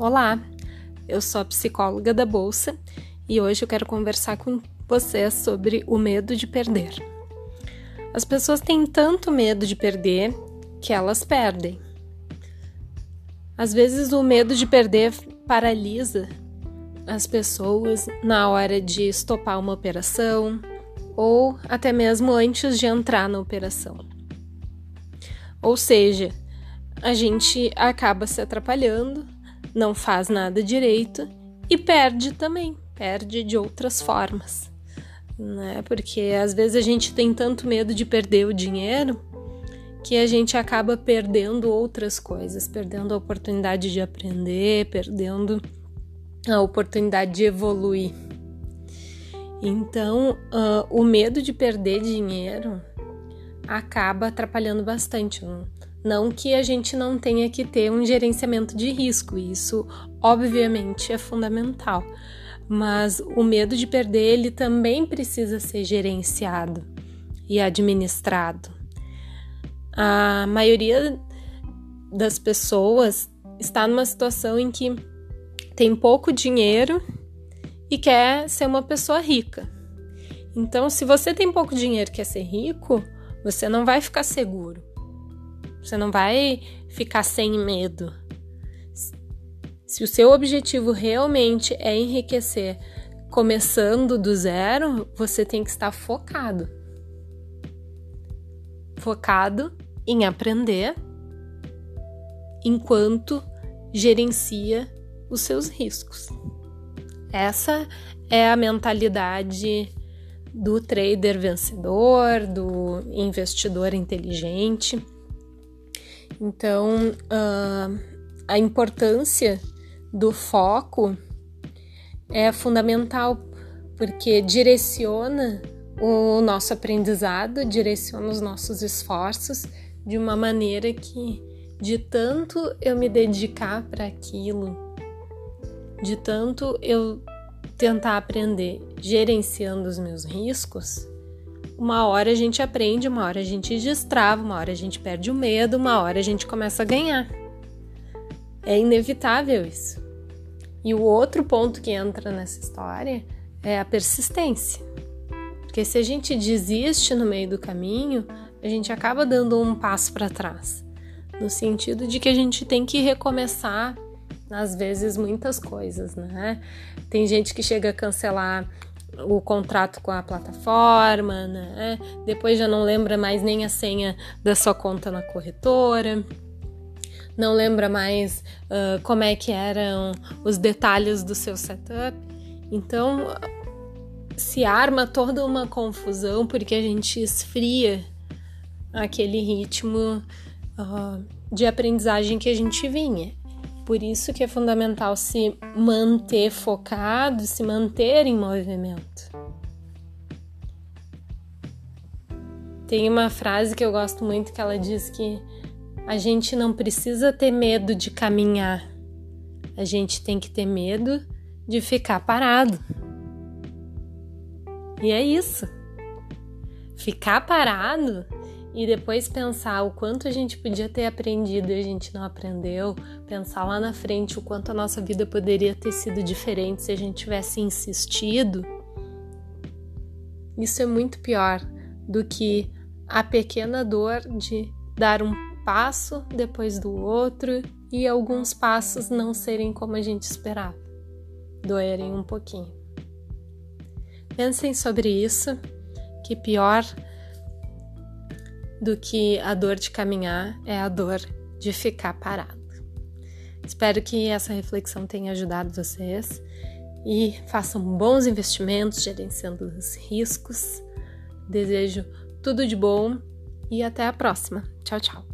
Olá, eu sou a psicóloga da Bolsa e hoje eu quero conversar com você sobre o medo de perder. As pessoas têm tanto medo de perder que elas perdem. Às vezes o medo de perder paralisa as pessoas na hora de estopar uma operação ou até mesmo antes de entrar na operação. Ou seja, a gente acaba se atrapalhando, não faz nada direito e perde também, perde de outras formas, né? Porque às vezes a gente tem tanto medo de perder o dinheiro que a gente acaba perdendo outras coisas, perdendo a oportunidade de aprender, perdendo a oportunidade de evoluir. Então, uh, o medo de perder dinheiro acaba atrapalhando bastante. Não que a gente não tenha que ter um gerenciamento de risco, isso obviamente é fundamental, mas o medo de perder ele também precisa ser gerenciado e administrado. A maioria das pessoas está numa situação em que tem pouco dinheiro e quer ser uma pessoa rica. Então, se você tem pouco dinheiro e quer ser rico, você não vai ficar seguro. Você não vai ficar sem medo. Se o seu objetivo realmente é enriquecer começando do zero, você tem que estar focado. Focado em aprender enquanto gerencia os seus riscos. Essa é a mentalidade do trader vencedor, do investidor inteligente. Então, uh, a importância do foco é fundamental porque direciona o nosso aprendizado, direciona os nossos esforços de uma maneira que, de tanto eu me dedicar para aquilo, de tanto eu tentar aprender gerenciando os meus riscos, uma hora a gente aprende, uma hora a gente destrava, uma hora a gente perde o medo, uma hora a gente começa a ganhar. É inevitável isso. E o outro ponto que entra nessa história é a persistência. Porque se a gente desiste no meio do caminho, a gente acaba dando um passo para trás, no sentido de que a gente tem que recomeçar às vezes muitas coisas, né? Tem gente que chega a cancelar o contrato com a plataforma, né? Depois já não lembra mais nem a senha da sua conta na corretora, não lembra mais uh, como é que eram os detalhes do seu setup. Então se arma toda uma confusão porque a gente esfria aquele ritmo uh, de aprendizagem que a gente vinha. Por isso que é fundamental se manter focado, se manter em movimento. Tem uma frase que eu gosto muito que ela diz que a gente não precisa ter medo de caminhar. A gente tem que ter medo de ficar parado. E é isso. Ficar parado e depois pensar o quanto a gente podia ter aprendido e a gente não aprendeu, pensar lá na frente o quanto a nossa vida poderia ter sido diferente se a gente tivesse insistido, isso é muito pior do que a pequena dor de dar um passo depois do outro e alguns passos não serem como a gente esperava, doerem um pouquinho. Pensem sobre isso, que pior do que a dor de caminhar é a dor de ficar parado. Espero que essa reflexão tenha ajudado vocês e façam bons investimentos gerenciando os riscos. Desejo tudo de bom e até a próxima. Tchau, tchau.